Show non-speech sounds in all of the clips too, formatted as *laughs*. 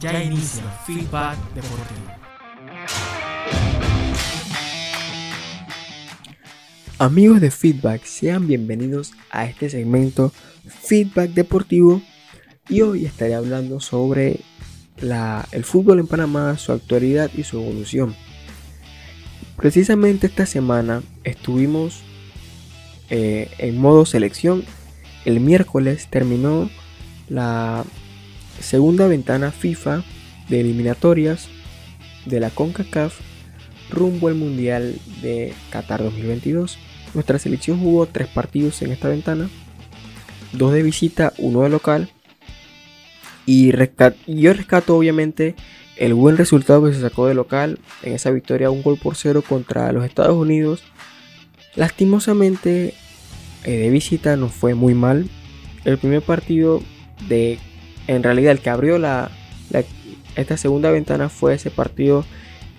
Ya inicia Feedback Deportivo. Amigos de Feedback, sean bienvenidos a este segmento Feedback Deportivo y hoy estaré hablando sobre el fútbol en Panamá, su actualidad y su evolución. Precisamente esta semana estuvimos eh, en modo selección. El miércoles terminó la segunda ventana FIFA de eliminatorias de la CONCACAF rumbo al Mundial de Qatar 2022. Nuestra selección jugó tres partidos en esta ventana, dos de visita, uno de local. Y yo rescato obviamente el buen resultado que se sacó de local en esa victoria un gol por cero contra los Estados Unidos. Lastimosamente eh, de visita nos fue muy mal. El primer partido de en realidad el que abrió la, esta segunda ventana fue ese partido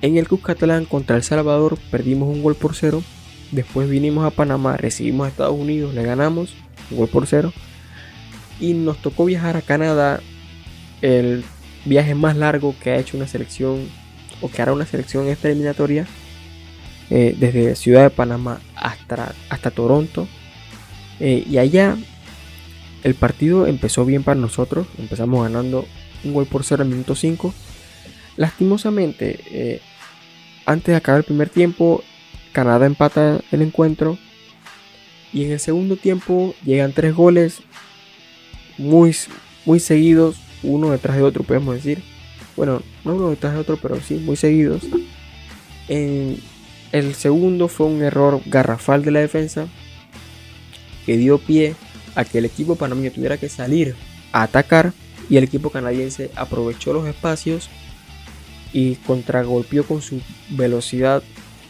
en el Cuscatlán contra El Salvador. Perdimos un gol por cero. Después vinimos a Panamá, recibimos a Estados Unidos, le ganamos un gol por cero. Y nos tocó viajar a Canadá. El viaje más largo que ha hecho una selección o que hará una selección en esta eliminatoria. Eh, desde Ciudad de Panamá hasta, hasta Toronto. Eh, y allá el partido empezó bien para nosotros, empezamos ganando un gol por cero al minuto 5. Lastimosamente, eh, antes de acabar el primer tiempo, Canadá empata el encuentro. Y en el segundo tiempo llegan tres goles muy, muy seguidos, uno detrás de otro, podemos decir. Bueno, no uno detrás de otro, pero sí, muy seguidos. En el segundo fue un error garrafal de la defensa que dio pie a que el equipo panameño tuviera que salir a atacar y el equipo canadiense aprovechó los espacios y contragolpeó con su velocidad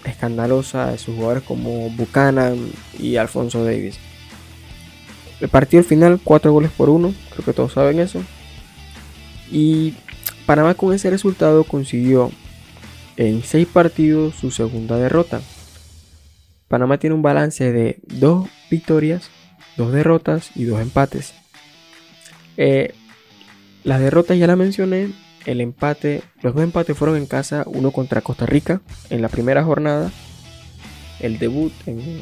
escandalosa de sus jugadores como Buchanan y Alfonso Davis. El partido al final, 4 goles por 1, creo que todos saben eso. Y Panamá con ese resultado consiguió en 6 partidos su segunda derrota. Panamá tiene un balance de 2 victorias dos derrotas y dos empates. Eh, las derrotas ya las mencioné. El empate, los dos empates fueron en casa, uno contra Costa Rica en la primera jornada, el debut en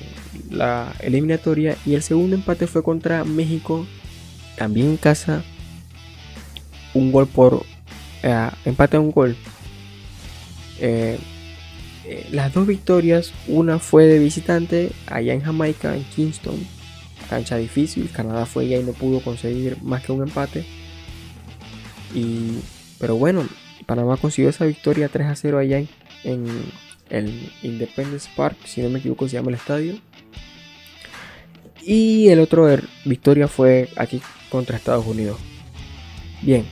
la eliminatoria y el segundo empate fue contra México, también en casa, un gol por eh, empate a un gol. Eh, las dos victorias, una fue de visitante allá en Jamaica, en Kingston, cancha difícil. Canadá fue allá y no pudo conseguir más que un empate. Y, pero bueno, Panamá consiguió esa victoria 3 a 0 allá en, el Independence Park, si no me equivoco se llama el estadio. Y el otro victoria fue aquí contra Estados Unidos. Bien,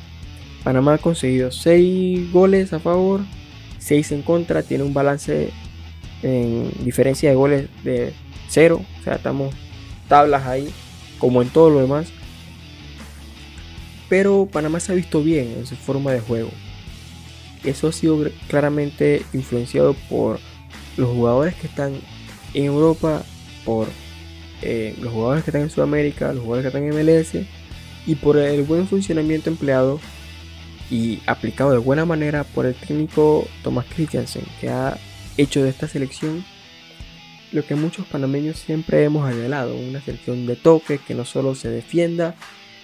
Panamá ha conseguido 6 goles a favor, 6 en contra, tiene un balance en diferencia de goles de 0, o sea, estamos tablas ahí, como en todo lo demás. Pero Panamá se ha visto bien en su forma de juego. Eso ha sido claramente influenciado por los jugadores que están en Europa, por eh, los jugadores que están en Sudamérica, los jugadores que están en MLS y por el buen funcionamiento empleado y aplicado de buena manera por el técnico Thomas Christiansen, que ha hecho de esta selección lo que muchos panameños siempre hemos anhelado, una selección de toque que no solo se defienda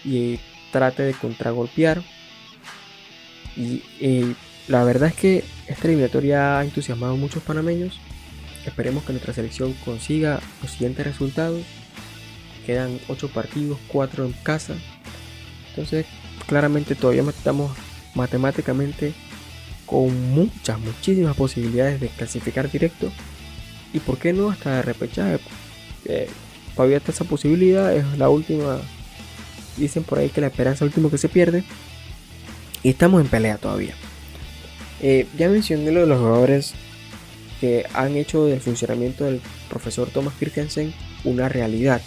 y trate de contragolpear. Y, la verdad es que esta eliminatoria ha entusiasmado a muchos panameños. Esperemos que nuestra selección consiga los siguientes resultados. Quedan 8 partidos, 4 en casa. Entonces, claramente todavía estamos matemáticamente con muchas, muchísimas posibilidades de clasificar directo y por qué no hasta de repechaje. Eh, todavía está esa posibilidad, es la última. Dicen por ahí que la esperanza es el último que se pierde. Y estamos en pelea todavía. Eh, ya mencioné lo de los jugadores que han hecho del funcionamiento del profesor Thomas Kirkensen una realidad.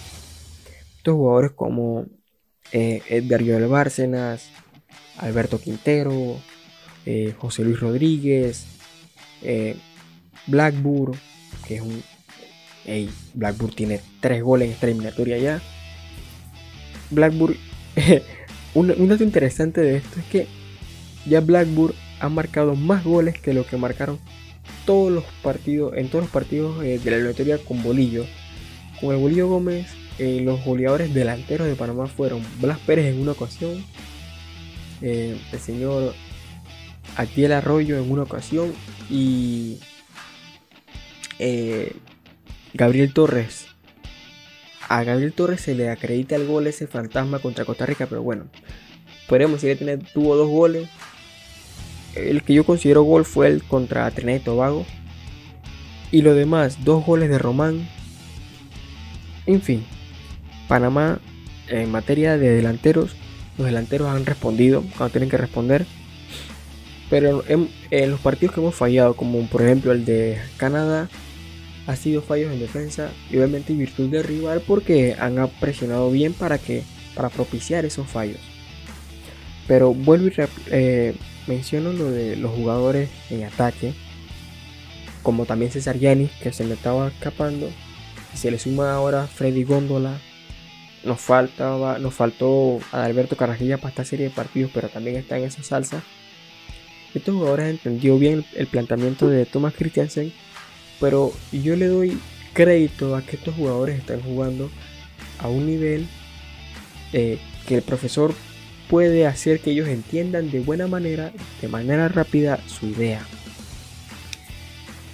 Estos jugadores como eh, Edgar Joel Bárcenas, Alberto Quintero, eh, José Luis Rodríguez, Blackburn, que es un... Hey, Blackburn tiene tres goles en esta eliminatoria ya. Blackburn... *laughs* un, dato interesante de esto es que ya Blackburn ha marcado más goles que lo que marcaron todos los partidos, en todos los partidos eh, de la eliminatoria con Bolillo. Con el Bolillo Gómez, eh, los goleadores delanteros de Panamá fueron Blas Pérez en una ocasión, eh, el señor Atiel Arroyo en una ocasión y Gabriel Torres. A Gabriel Torres se le acredita el gol ese fantasma contra Costa Rica, pero bueno, podemos decir que tuvo dos goles, el que yo considero gol fue el contra Trinidad y Tobago. Y lo demás, dos goles de Román. En fin, Panamá en materia de delanteros, los delanteros han respondido cuando tienen que responder. Pero en, los partidos que hemos fallado, como por ejemplo el de Canadá, ha sido fallos en defensa y obviamente en virtud del rival porque han presionado bien para que para propiciar esos fallos. Pero vuelvo y eh, menciono lo de los jugadores en ataque, como también César Yanis, que se me estaba escapando. Se le suma ahora Freddy Góndola. Nos, faltaba, nos faltó Alberto Carrajilla para esta serie de partidos, pero también está en esa salsa. Estos jugadores entendió bien el planteamiento de Thomas Christiansen, pero yo le doy crédito a que estos jugadores están jugando a un nivel eh, que el profesor puede hacer que ellos entiendan de buena manera, de manera rápida, su idea.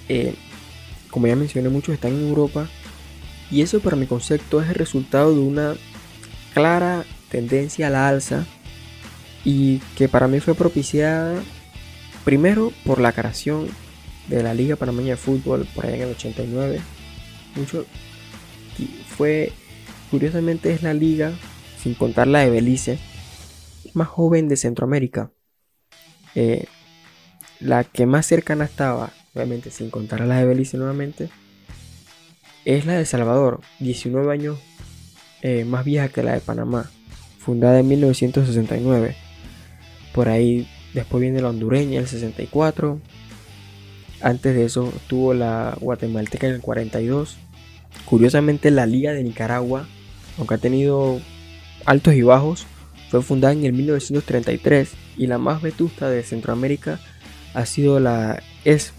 Eh, como ya mencioné, muchos están en Europa y eso para mi concepto es el resultado de una clara tendencia a la alza y que para mí fue propiciada primero por la creación de la Liga Panameña de Fútbol por allá en el 89. Mucho fue, curiosamente es la liga, sin contar la de Belice, más joven de Centroamérica. Eh, la que más cercana estaba, obviamente sin contar a la de Belice nuevamente, es la de Salvador, 19 años eh, más vieja que la de Panamá, fundada en 1969. Por ahí después viene la hondureña, el 64. Antes de eso tuvo la guatemalteca en el 42. Curiosamente la Liga de Nicaragua, aunque ha tenido altos y bajos, fue fundada en el 1933 y la más vetusta de Centroamérica ha sido la es,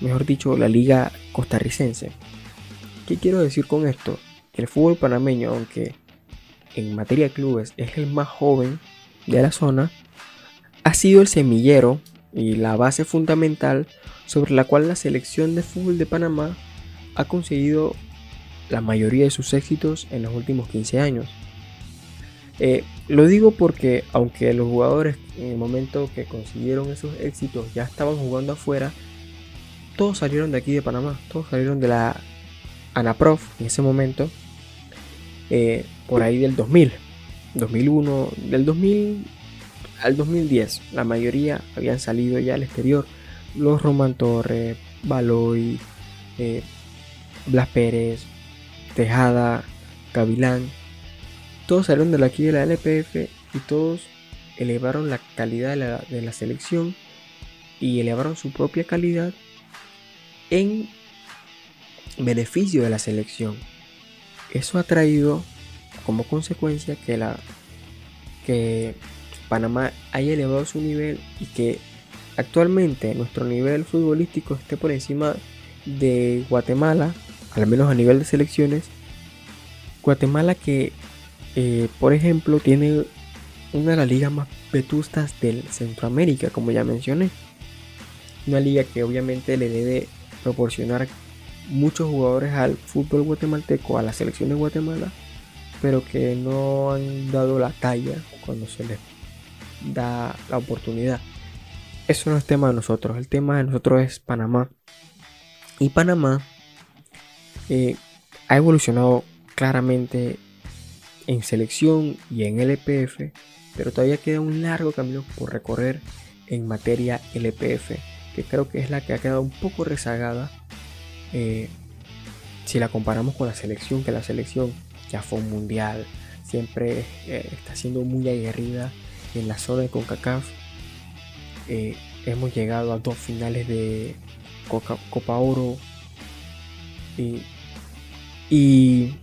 mejor dicho, la Liga Costarricense. ¿Qué quiero decir con esto? Que el fútbol panameño, aunque en materia de clubes es el más joven de la zona, ha sido el semillero y la base fundamental sobre la cual la selección de fútbol de Panamá ha conseguido la mayoría de sus éxitos en los últimos 15 años. Eh, lo digo porque aunque los jugadores en el momento que consiguieron esos éxitos ya estaban jugando afuera, todos salieron de aquí de Panamá, todos salieron de la ANAPROF en ese momento, eh, por ahí del 2000, 2001, del 2000 al 2010, la mayoría habían salido ya al exterior, los Roman Torres, Baloy, eh, Blas Pérez, Tejada, Gavilán, todos salieron de aquí de la LPF y todos elevaron la calidad de la, selección y elevaron su propia calidad en beneficio de la selección. Eso ha traído como consecuencia que, la, que Panamá haya elevado su nivel y que actualmente nuestro nivel futbolístico esté por encima de Guatemala, al menos a nivel de selecciones. Guatemala que eh, por ejemplo, tiene una de las ligas más vetustas del Centroamérica, como ya mencioné. Una liga que obviamente le debe proporcionar muchos jugadores al fútbol guatemalteco, a la selección de Guatemala, pero que no han dado la talla cuando se les da la oportunidad. Eso no es tema de nosotros, el tema de nosotros es Panamá. Y Panamá eh, ha evolucionado claramente en selección y en LPF, pero todavía queda un largo camino por recorrer en materia LPF, que creo que es la que ha quedado un poco rezagada eh, si la comparamos con la selección, que la selección ya fue un mundial, siempre eh, está siendo muy aguerrida en la zona de CONCACAF. Eh, hemos llegado a dos finales de Copa Oro y,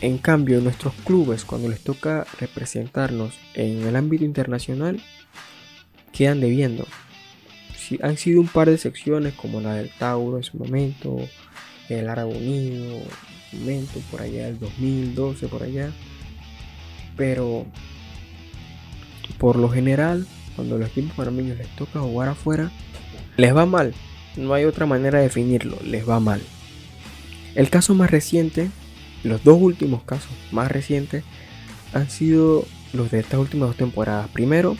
en cambio, nuestros clubes, cuando les toca representarnos en el ámbito internacional, quedan debiendo. Si, han sido un par de secciones como la del Tauro en su momento, el Árabe Unido, momento por allá del 2012, por allá. Pero por lo general, cuando los equipos panameños les toca jugar afuera, les va mal. No hay otra manera de definirlo, les va mal. El caso más reciente, los dos últimos casos más recientes, han sido los de estas últimas dos temporadas. Primero,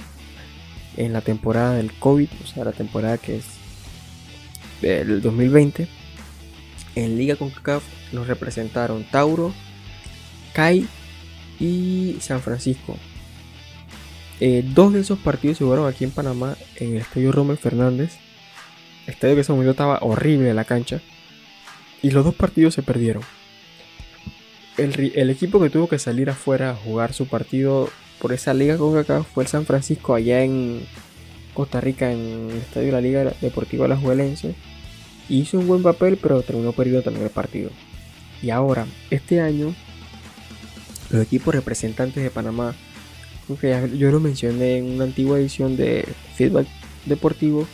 en la temporada del COVID, o sea, la temporada que es del 2020, en Liga con CAF nos representaron Tauro, CAI y San Francisco. Eh, dos de esos partidos se jugaron aquí en Panamá, en el estadio Rommel Fernández. Estadio que ese momento estaba horrible la cancha. Y los dos partidos se perdieron. El, equipo que tuvo que salir afuera a jugar su partido por esa liga con acá fue el San Francisco allá en Costa Rica en el estadio de la Liga Deportiva La Juelense. Hizo un buen papel pero terminó perdiendo también el partido. Y ahora, este año, los equipos representantes de Panamá yo lo mencioné en una antigua edición de Feedback Deportivo,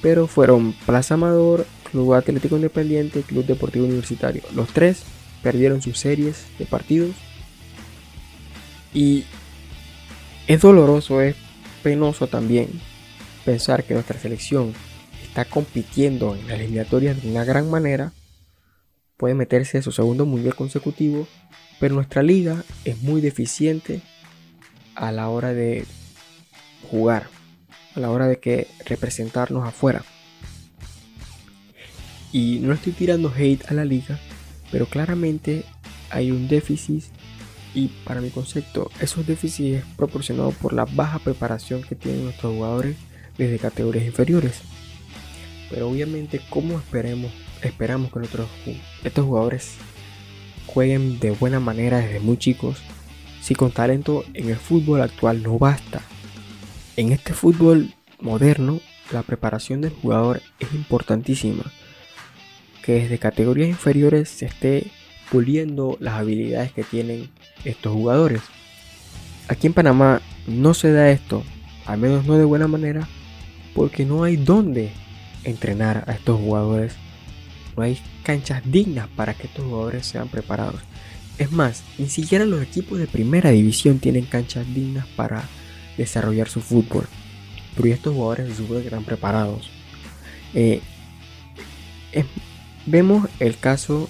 pero fueron Plaza Amador, Club Atlético Independiente y Club Deportivo Universitario. Los tres perdieron sus series de partidos y es doloroso, es penoso también pensar que nuestra selección está compitiendo en las eliminatorias de una gran manera, puede meterse a su segundo mundial consecutivo, pero nuestra liga es muy deficiente a la hora de jugar, a la hora de que representarnos afuera. Y no estoy tirando hate a la liga, pero claramente hay un déficit y para mi concepto esos déficits es proporcionado por la baja preparación que tienen nuestros jugadores desde categorías inferiores. Pero obviamente como esperemos, esperamos que nuestros, estos jugadores jueguen de buena manera desde muy chicos si con talento en el fútbol actual no basta. En este fútbol moderno, la preparación del jugador es importantísima. Que desde categorías inferiores se esté puliendo las habilidades que tienen estos jugadores. Aquí en Panamá no se da esto, al menos no de buena manera, porque no hay dónde entrenar a estos jugadores. No hay canchas dignas para que estos jugadores sean preparados. Es más, ni siquiera los equipos de primera división tienen canchas dignas para desarrollar su fútbol. Pero estos jugadores se supone están preparados. Eh, vemos el caso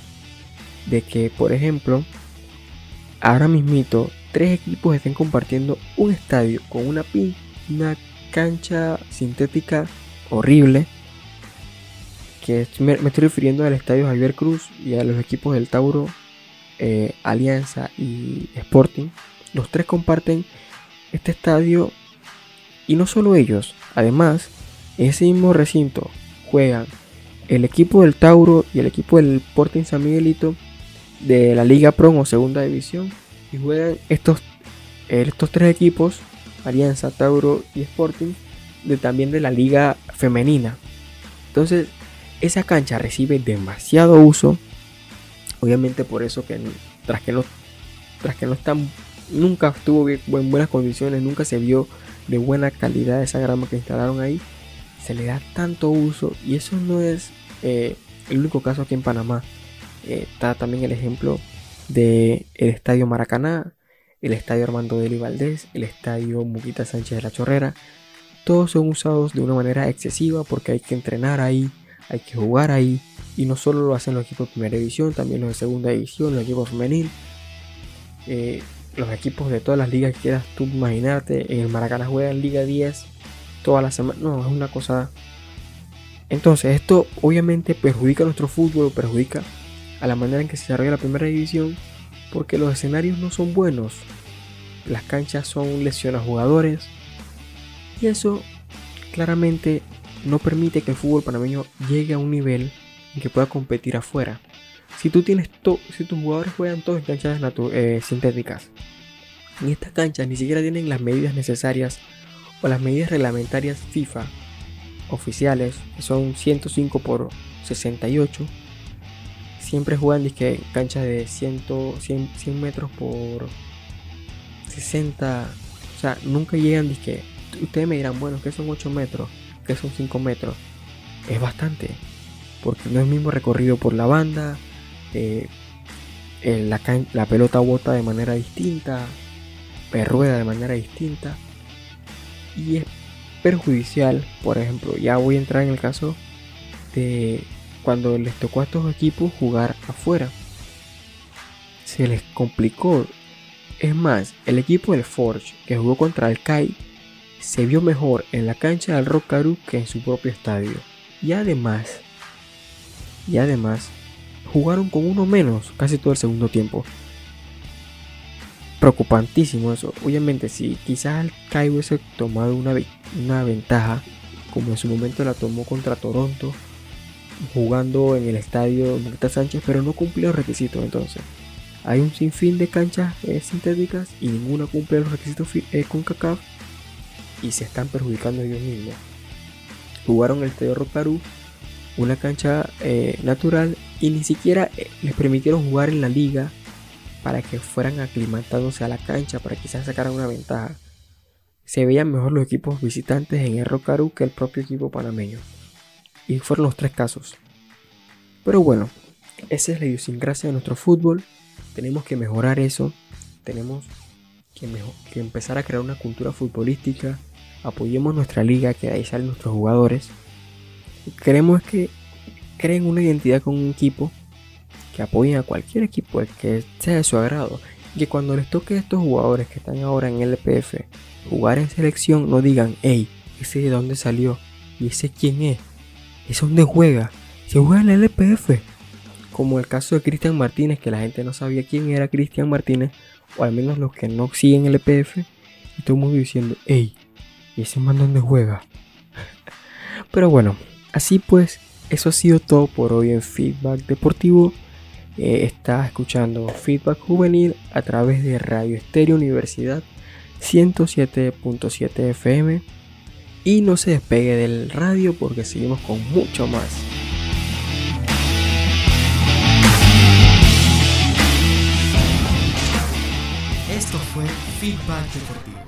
de que, por ejemplo, ahora mismito, tres equipos estén compartiendo un estadio con una, una cancha sintética horrible. Que me estoy refiriendo al estadio Javier Cruz y a los equipos del Tauro eh, Alianza y Sporting, los tres comparten este estadio y no solo ellos, además en ese mismo recinto juegan el equipo del Tauro y el equipo del Sporting San Miguelito de la Liga Pro o Segunda División y juegan estos, estos tres equipos, Alianza, Tauro y Sporting, de, también de la Liga Femenina. Entonces, esa cancha recibe demasiado uso Obviamente por eso que tras que no, tras que no están, nunca estuvo en buenas condiciones, nunca se vio de buena calidad esa grama que instalaron ahí, se le da tanto uso y eso no es eh, el único caso aquí en Panamá. Eh, está también el ejemplo del el Estadio Maracaná, el Estadio Armando Deli Valdés, el Estadio Muquita Sánchez de la Chorrera. Todos son usados de una manera excesiva porque hay que entrenar ahí, hay que jugar ahí, y no solo lo hacen los equipos de primera división, también los de segunda división, los equipos femenil. Eh, los equipos de todas las ligas que quieras tú imaginarte. En el Maracaná juegan Liga 10 toda la semana. No, es una cosa. Entonces, esto obviamente perjudica a nuestro fútbol, perjudica a la manera en que se desarrolla la primera división, porque los escenarios no son buenos. Las canchas son lesiones a jugadores. Y eso claramente no permite que el fútbol panameño llegue a un nivel que pueda competir afuera. Si tú tienes si tus jugadores juegan todos en canchas eh, sintéticas, y estas canchas ni siquiera tienen las medidas necesarias o las medidas reglamentarias FIFA oficiales, que son 105 por 68, siempre juegan disque canchas de 100, 100, metros por 60, o sea, nunca llegan disque ustedes me dirán, bueno, que son 8 metros, que son 5 metros. Es bastante, porque no es el mismo recorrido por la banda, eh, la, la, pelota bota de manera distinta, rueda de manera distinta, y es perjudicial, por ejemplo, ya voy a entrar en el caso de cuando les tocó a estos equipos jugar afuera. Se les complicó. Es más, el equipo del Forge que jugó contra el Kai se vio mejor en la cancha del Rock que en su propio estadio. Y además, y además, jugaron con uno menos casi todo el segundo tiempo. Preocupantísimo eso. Obviamente, si quizás el Kai hubiese tomado una, una ventaja, como en su momento la tomó contra Toronto, jugando en el estadio Marta Sánchez, pero no cumplió los requisitos entonces. Hay un sinfín de canchas eh, sintéticas y ninguna cumple los requisitos eh, con CACAF y se están perjudicando ellos mismos. Jugaron el estadio Rocaru, una cancha eh, natural y ni siquiera les permitieron jugar en la liga para que fueran aclimatándose a la cancha para quizás sacaran una ventaja. Se veían mejor los equipos visitantes en el Rocaru que el propio equipo panameño. Y fueron los tres casos. Pero bueno, esa es la idiosincrasia de nuestro fútbol. Tenemos que mejorar eso. Tenemos que, que empezar a crear una cultura futbolística. Apoyemos nuestra liga, que de ahí salen nuestros jugadores. Queremos que creen una identidad con un equipo. Que apoyen a cualquier equipo el que sea de su agrado. Y que cuando les toque a estos jugadores que están ahora en LPF jugar en selección, no digan, hey, ese de dónde salió y ese quién es es donde juega. Se juega en el LPF. Como el caso de Cristian Martínez, que la gente no sabía quién era Cristian Martínez, o al menos los que no siguen el LPF, y todo diciendo, hey, ¿y ese man dónde juega? Pero bueno, así pues, eso ha sido todo por hoy en Feedback Deportivo. Eh, está escuchando Feedback Juvenil a través de Radio Estéreo Universidad 107.7 FM y no se despegue del radio porque seguimos con mucho más. Esto fue Feedback Deportivo.